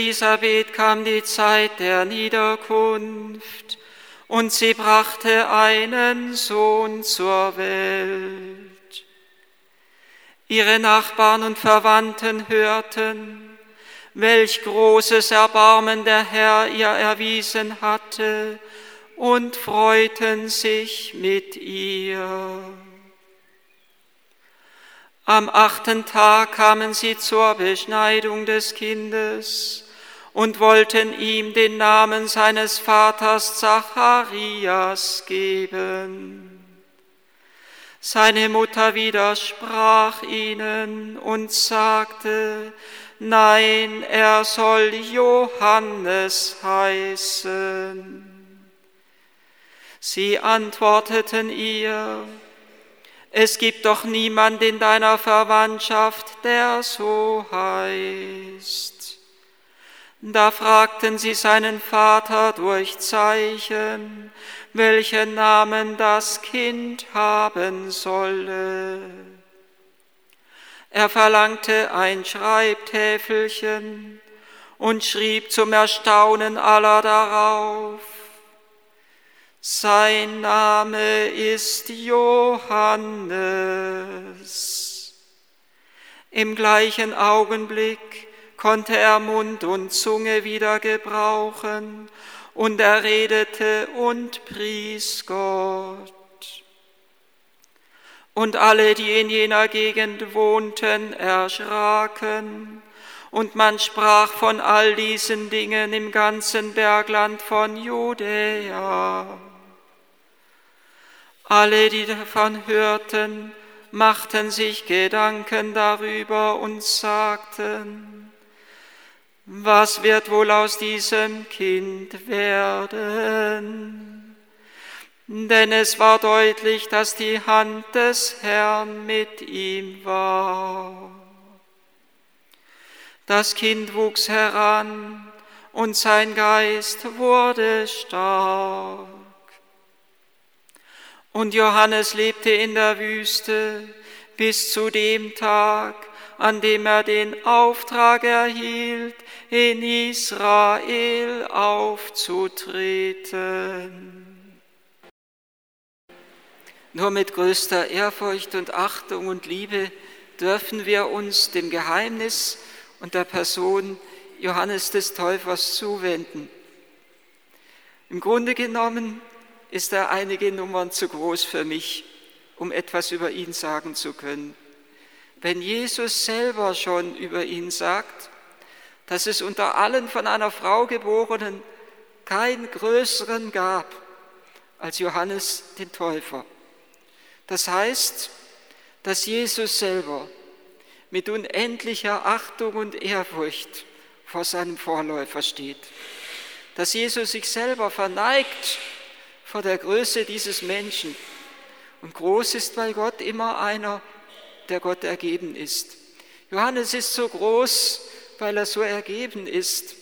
Elisabeth kam die Zeit der Niederkunft und sie brachte einen Sohn zur Welt. Ihre Nachbarn und Verwandten hörten, welch großes Erbarmen der Herr ihr erwiesen hatte, und freuten sich mit ihr. Am achten Tag kamen sie zur Beschneidung des Kindes und wollten ihm den Namen seines Vaters Zacharias geben. Seine Mutter widersprach ihnen und sagte, nein, er soll Johannes heißen. Sie antworteten ihr, es gibt doch niemand in deiner Verwandtschaft, der so heißt. Da fragten sie seinen Vater durch Zeichen, welchen Namen das Kind haben solle. Er verlangte ein Schreibtäfelchen und schrieb zum Erstaunen aller darauf, sein Name ist Johannes. Im gleichen Augenblick konnte er Mund und Zunge wieder gebrauchen und er redete und pries Gott. Und alle, die in jener Gegend wohnten, erschraken, und man sprach von all diesen Dingen im ganzen Bergland von Judäa. Alle, die davon hörten, machten sich Gedanken darüber und sagten, was wird wohl aus diesem Kind werden? Denn es war deutlich, dass die Hand des Herrn mit ihm war. Das Kind wuchs heran und sein Geist wurde stark. Und Johannes lebte in der Wüste bis zu dem Tag, an dem er den Auftrag erhielt, in Israel aufzutreten. Nur mit größter Ehrfurcht und Achtung und Liebe dürfen wir uns dem Geheimnis und der Person Johannes des Täufers zuwenden. Im Grunde genommen ist er einige Nummern zu groß für mich, um etwas über ihn sagen zu können. Wenn Jesus selber schon über ihn sagt, dass es unter allen von einer Frau geborenen keinen größeren gab als Johannes den Täufer. Das heißt, dass Jesus selber mit unendlicher Achtung und Ehrfurcht vor seinem Vorläufer steht. Dass Jesus sich selber verneigt vor der Größe dieses Menschen. Und groß ist bei Gott immer einer, der Gott ergeben ist. Johannes ist so groß, weil er so ergeben ist,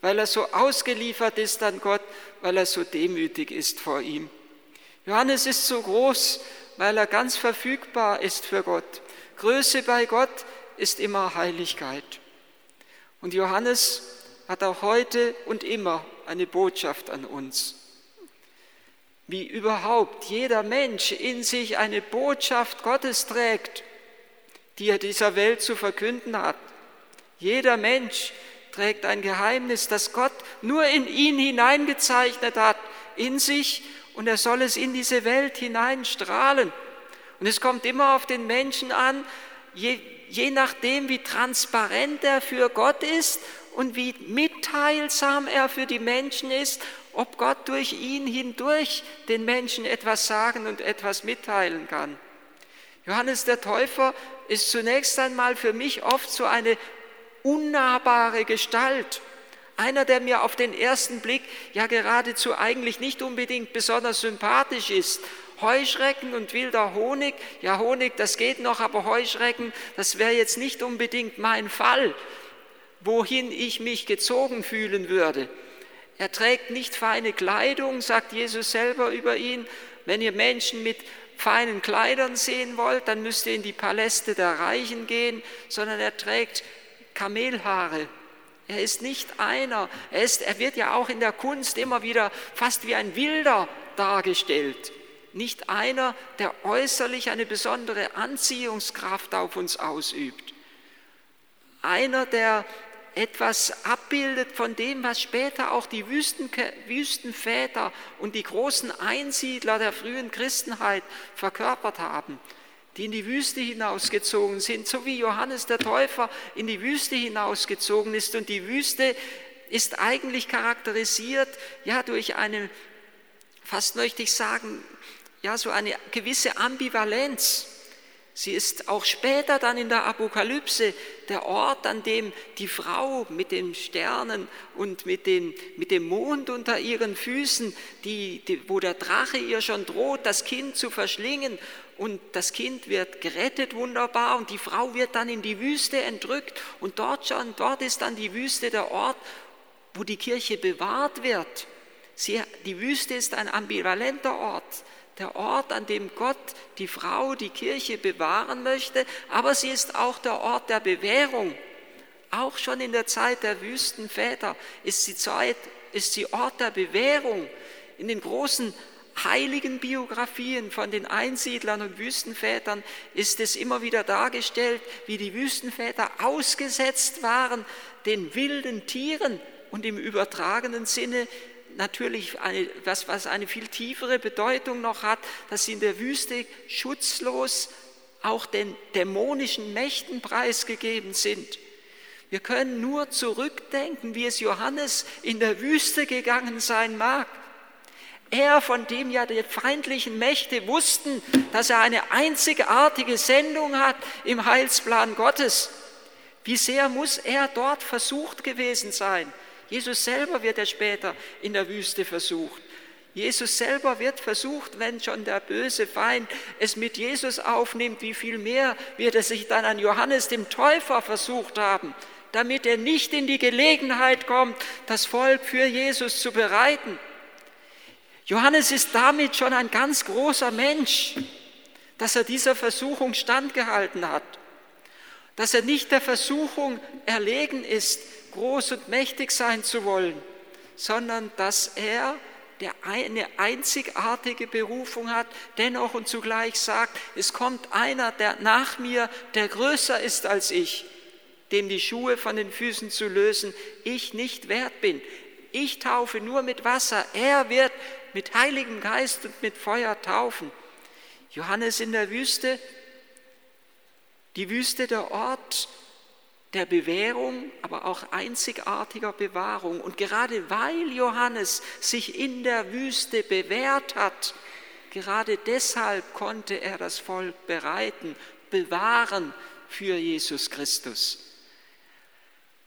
weil er so ausgeliefert ist an Gott, weil er so demütig ist vor ihm. Johannes ist so groß, weil er ganz verfügbar ist für Gott. Größe bei Gott ist immer Heiligkeit. Und Johannes hat auch heute und immer eine Botschaft an uns wie überhaupt jeder Mensch in sich eine Botschaft Gottes trägt, die er dieser Welt zu verkünden hat. Jeder Mensch trägt ein Geheimnis, das Gott nur in ihn hineingezeichnet hat, in sich, und er soll es in diese Welt hineinstrahlen. Und es kommt immer auf den Menschen an, je, je nachdem, wie transparent er für Gott ist und wie mitteilsam er für die Menschen ist ob Gott durch ihn hindurch den Menschen etwas sagen und etwas mitteilen kann. Johannes der Täufer ist zunächst einmal für mich oft so eine unnahbare Gestalt. Einer, der mir auf den ersten Blick ja geradezu eigentlich nicht unbedingt besonders sympathisch ist. Heuschrecken und wilder Honig, ja Honig, das geht noch, aber Heuschrecken, das wäre jetzt nicht unbedingt mein Fall, wohin ich mich gezogen fühlen würde. Er trägt nicht feine Kleidung, sagt Jesus selber über ihn. Wenn ihr Menschen mit feinen Kleidern sehen wollt, dann müsst ihr in die Paläste der Reichen gehen, sondern er trägt Kamelhaare. Er ist nicht einer. Er, ist, er wird ja auch in der Kunst immer wieder fast wie ein Wilder dargestellt. Nicht einer, der äußerlich eine besondere Anziehungskraft auf uns ausübt. Einer, der etwas abbildet von dem, was später auch die Wüsten, Wüstenväter und die großen Einsiedler der frühen Christenheit verkörpert haben, die in die Wüste hinausgezogen sind, so wie Johannes der Täufer in die Wüste hinausgezogen ist. Und die Wüste ist eigentlich charakterisiert ja durch eine, fast möchte ich sagen, ja so eine gewisse Ambivalenz. Sie ist auch später dann in der Apokalypse der Ort, an dem die Frau mit den Sternen und mit, den, mit dem Mond unter ihren Füßen, die, die, wo der Drache ihr schon droht, das Kind zu verschlingen. Und das Kind wird gerettet wunderbar und die Frau wird dann in die Wüste entrückt. Und dort schon, dort ist dann die Wüste der Ort, wo die Kirche bewahrt wird. Sie, die Wüste ist ein ambivalenter Ort der Ort, an dem Gott die Frau, die Kirche bewahren möchte, aber sie ist auch der Ort der Bewährung. Auch schon in der Zeit der Wüstenväter ist sie, Zeit, ist sie Ort der Bewährung. In den großen heiligen Biografien von den Einsiedlern und Wüstenvätern ist es immer wieder dargestellt, wie die Wüstenväter ausgesetzt waren den wilden Tieren und im übertragenen Sinne natürlich eine, was, was eine viel tiefere Bedeutung noch hat, dass sie in der Wüste schutzlos auch den dämonischen Mächten preisgegeben sind. Wir können nur zurückdenken, wie es Johannes in der Wüste gegangen sein mag. Er, von dem ja die feindlichen Mächte wussten, dass er eine einzigartige Sendung hat im Heilsplan Gottes. Wie sehr muss er dort versucht gewesen sein? Jesus selber wird ja später in der Wüste versucht. Jesus selber wird versucht, wenn schon der böse Feind es mit Jesus aufnimmt, wie viel mehr wird er sich dann an Johannes dem Täufer versucht haben, damit er nicht in die Gelegenheit kommt, das Volk für Jesus zu bereiten. Johannes ist damit schon ein ganz großer Mensch, dass er dieser Versuchung standgehalten hat, dass er nicht der Versuchung erlegen ist, groß und mächtig sein zu wollen, sondern dass er, der eine einzigartige Berufung hat, dennoch und zugleich sagt, es kommt einer, der nach mir, der größer ist als ich, dem die Schuhe von den Füßen zu lösen, ich nicht wert bin. Ich taufe nur mit Wasser, er wird mit Heiligem Geist und mit Feuer taufen. Johannes in der Wüste, die Wüste der Ort, der Bewährung, aber auch einzigartiger Bewahrung. Und gerade weil Johannes sich in der Wüste bewährt hat, gerade deshalb konnte er das Volk bereiten, bewahren für Jesus Christus.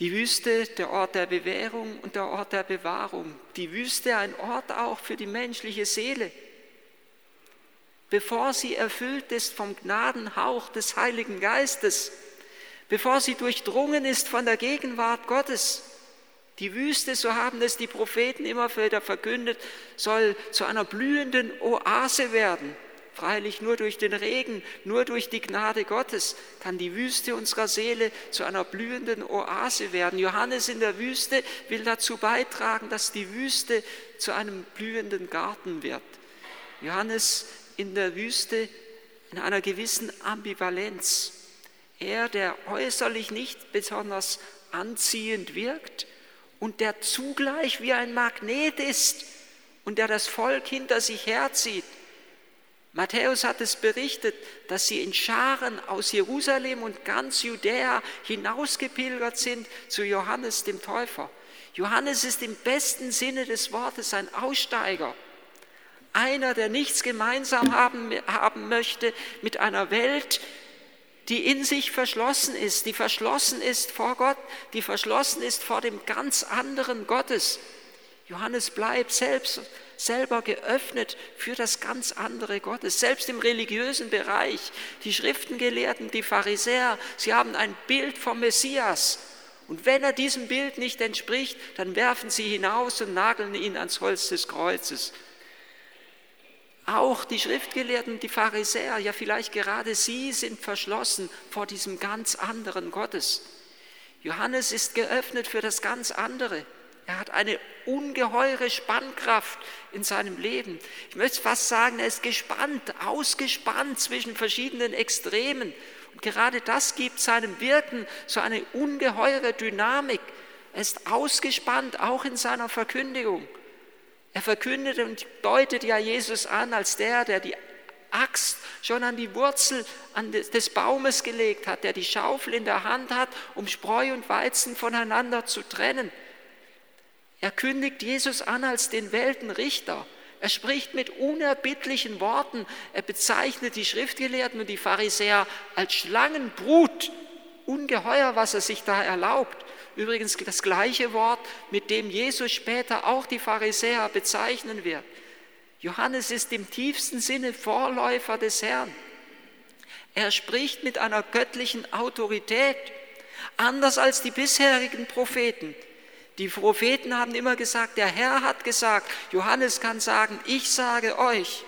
Die Wüste, der Ort der Bewährung und der Ort der Bewahrung. Die Wüste ein Ort auch für die menschliche Seele. Bevor sie erfüllt ist vom Gnadenhauch des Heiligen Geistes, bevor sie durchdrungen ist von der Gegenwart Gottes. Die Wüste, so haben es die Propheten immer wieder verkündet, soll zu einer blühenden Oase werden. Freilich nur durch den Regen, nur durch die Gnade Gottes kann die Wüste unserer Seele zu einer blühenden Oase werden. Johannes in der Wüste will dazu beitragen, dass die Wüste zu einem blühenden Garten wird. Johannes in der Wüste in einer gewissen Ambivalenz. Er, der äußerlich nicht besonders anziehend wirkt und der zugleich wie ein Magnet ist und der das Volk hinter sich herzieht. Matthäus hat es berichtet, dass sie in Scharen aus Jerusalem und ganz Judäa hinausgepilgert sind zu Johannes dem Täufer. Johannes ist im besten Sinne des Wortes ein Aussteiger, einer, der nichts gemeinsam haben, haben möchte mit einer Welt, die in sich verschlossen ist, die verschlossen ist vor Gott, die verschlossen ist vor dem ganz anderen Gottes. Johannes bleibt selbst selber geöffnet für das ganz andere Gottes, selbst im religiösen Bereich. Die Schriftengelehrten, die Pharisäer, sie haben ein Bild vom Messias. Und wenn er diesem Bild nicht entspricht, dann werfen sie hinaus und nageln ihn ans Holz des Kreuzes. Auch die Schriftgelehrten, die Pharisäer, ja vielleicht gerade sie sind verschlossen vor diesem ganz anderen Gottes. Johannes ist geöffnet für das ganz andere. Er hat eine ungeheure Spannkraft in seinem Leben. Ich möchte fast sagen, er ist gespannt, ausgespannt zwischen verschiedenen Extremen. Und gerade das gibt seinem Wirken so eine ungeheure Dynamik. Er ist ausgespannt, auch in seiner Verkündigung. Er verkündet und deutet ja Jesus an als der, der die Axt schon an die Wurzel des Baumes gelegt hat, der die Schaufel in der Hand hat, um Spreu und Weizen voneinander zu trennen. Er kündigt Jesus an als den Weltenrichter. Er spricht mit unerbittlichen Worten. Er bezeichnet die Schriftgelehrten und die Pharisäer als Schlangenbrut. Ungeheuer, was er sich da erlaubt. Übrigens das gleiche Wort, mit dem Jesus später auch die Pharisäer bezeichnen wird. Johannes ist im tiefsten Sinne Vorläufer des Herrn. Er spricht mit einer göttlichen Autorität, anders als die bisherigen Propheten. Die Propheten haben immer gesagt, der Herr hat gesagt, Johannes kann sagen, ich sage euch.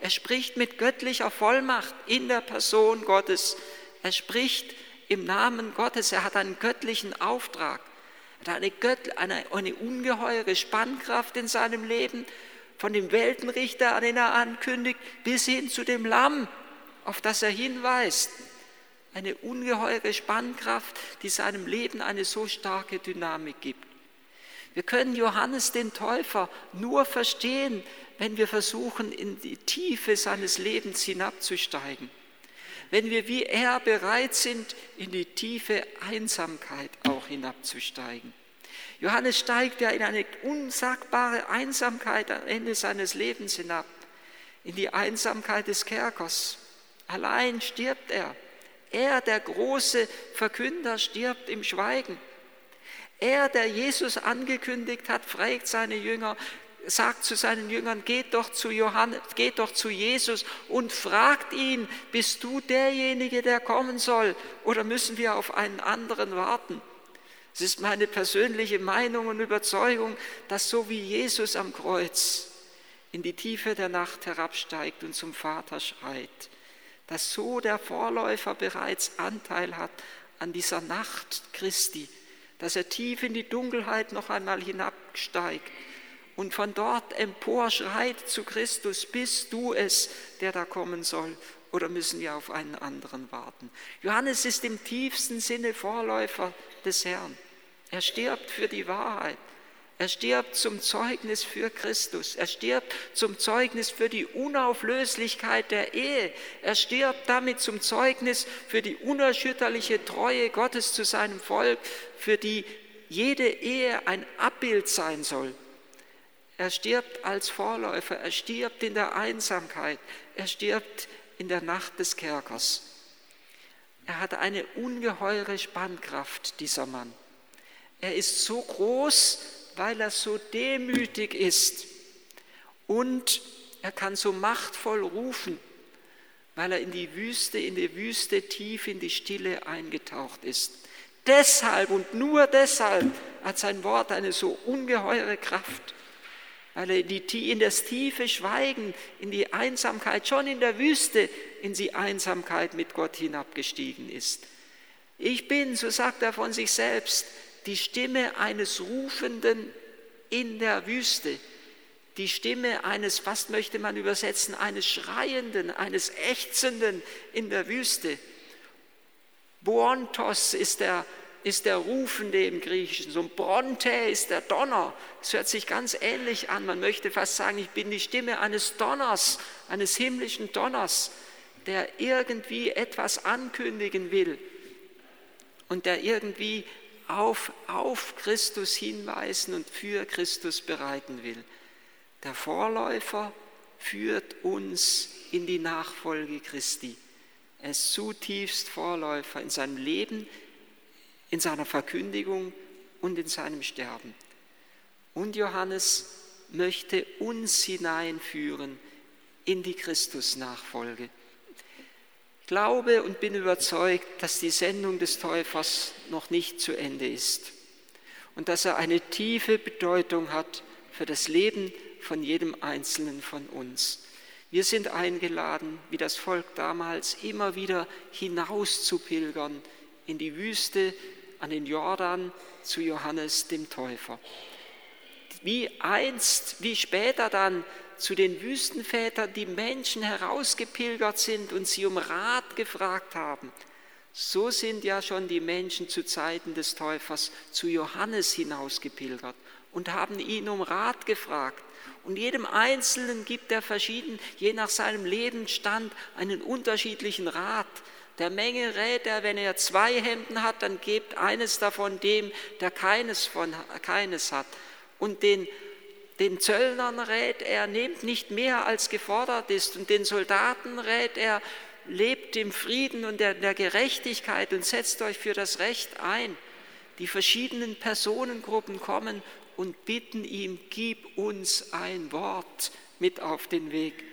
Er spricht mit göttlicher Vollmacht in der Person Gottes. Er spricht im Namen Gottes. Er hat einen göttlichen Auftrag. Er hat eine, Gött, eine, eine ungeheure Spannkraft in seinem Leben, von dem Weltenrichter, an den er ankündigt, bis hin zu dem Lamm, auf das er hinweist. Eine ungeheure Spannkraft, die seinem Leben eine so starke Dynamik gibt. Wir können Johannes den Täufer nur verstehen, wenn wir versuchen, in die Tiefe seines Lebens hinabzusteigen. Wenn wir wie er bereit sind, in die tiefe Einsamkeit auch hinabzusteigen. Johannes steigt ja in eine unsagbare Einsamkeit am Ende seines Lebens hinab, in die Einsamkeit des Kerkers. Allein stirbt er. Er, der große Verkünder, stirbt im Schweigen. Er, der Jesus angekündigt hat, fragt seine Jünger, sagt zu seinen Jüngern, geht doch zu Johannes, geht doch zu Jesus und fragt ihn, bist du derjenige, der kommen soll, oder müssen wir auf einen anderen warten? Es ist meine persönliche Meinung und Überzeugung, dass so wie Jesus am Kreuz in die Tiefe der Nacht herabsteigt und zum Vater schreit, dass so der Vorläufer bereits Anteil hat an dieser Nacht Christi, dass er tief in die Dunkelheit noch einmal hinabsteigt und von dort empor schreit zu Christus, bist du es, der da kommen soll, oder müssen wir auf einen anderen warten? Johannes ist im tiefsten Sinne Vorläufer des Herrn. Er stirbt für die Wahrheit. Er stirbt zum Zeugnis für Christus. Er stirbt zum Zeugnis für die Unauflöslichkeit der Ehe. Er stirbt damit zum Zeugnis für die unerschütterliche Treue Gottes zu seinem Volk, für die jede Ehe ein Abbild sein soll. Er stirbt als Vorläufer, er stirbt in der Einsamkeit, er stirbt in der Nacht des Kerkers. Er hat eine ungeheure Spannkraft, dieser Mann. Er ist so groß, weil er so demütig ist. Und er kann so machtvoll rufen, weil er in die Wüste, in die Wüste tief in die Stille eingetaucht ist. Deshalb und nur deshalb hat sein Wort eine so ungeheure Kraft, weil die, in das tiefe Schweigen, in die Einsamkeit, schon in der Wüste, in die Einsamkeit mit Gott hinabgestiegen ist. Ich bin, so sagt er von sich selbst, die Stimme eines Rufenden in der Wüste, die Stimme eines, fast möchte man übersetzen, eines Schreienden, eines Ächzenden in der Wüste. Boontos ist der, ist der Rufende im Griechischen, so ein Bronte ist der Donner. Es hört sich ganz ähnlich an. Man möchte fast sagen, ich bin die Stimme eines Donners, eines himmlischen Donners, der irgendwie etwas ankündigen will und der irgendwie auf, auf Christus hinweisen und für Christus bereiten will. Der Vorläufer führt uns in die Nachfolge Christi. Er ist zutiefst Vorläufer in seinem Leben, in seiner Verkündigung und in seinem Sterben. Und Johannes möchte uns hineinführen in die Christusnachfolge glaube und bin überzeugt, dass die Sendung des Täufers noch nicht zu Ende ist und dass er eine tiefe Bedeutung hat für das Leben von jedem Einzelnen von uns. Wir sind eingeladen, wie das Volk damals, immer wieder hinaus zu pilgern in die Wüste, an den Jordan zu Johannes dem Täufer. Wie einst, wie später dann zu den Wüstenvätern die Menschen herausgepilgert sind und sie um Rat gefragt haben, so sind ja schon die Menschen zu Zeiten des Täufers zu Johannes hinausgepilgert und haben ihn um Rat gefragt. Und jedem Einzelnen gibt er verschieden, je nach seinem Lebensstand, einen unterschiedlichen Rat. Der Menge rät er, wenn er zwei Hemden hat, dann gebt eines davon dem, der keines, von, keines hat. Und den, den Zöllnern rät er, nehmt nicht mehr als gefordert ist. Und den Soldaten rät er, lebt im Frieden und der, der Gerechtigkeit und setzt euch für das Recht ein. Die verschiedenen Personengruppen kommen und bitten ihm, gib uns ein Wort mit auf den Weg.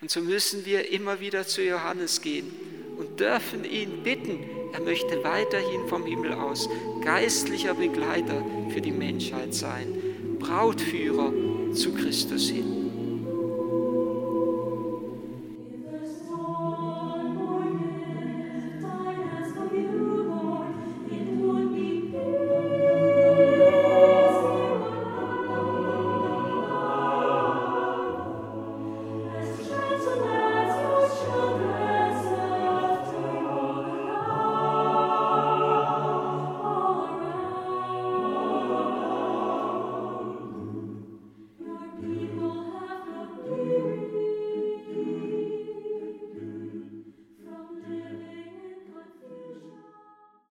Und so müssen wir immer wieder zu Johannes gehen und dürfen ihn bitten. Er möchte weiterhin vom Himmel aus geistlicher Begleiter für die Menschheit sein, Brautführer zu Christus hin.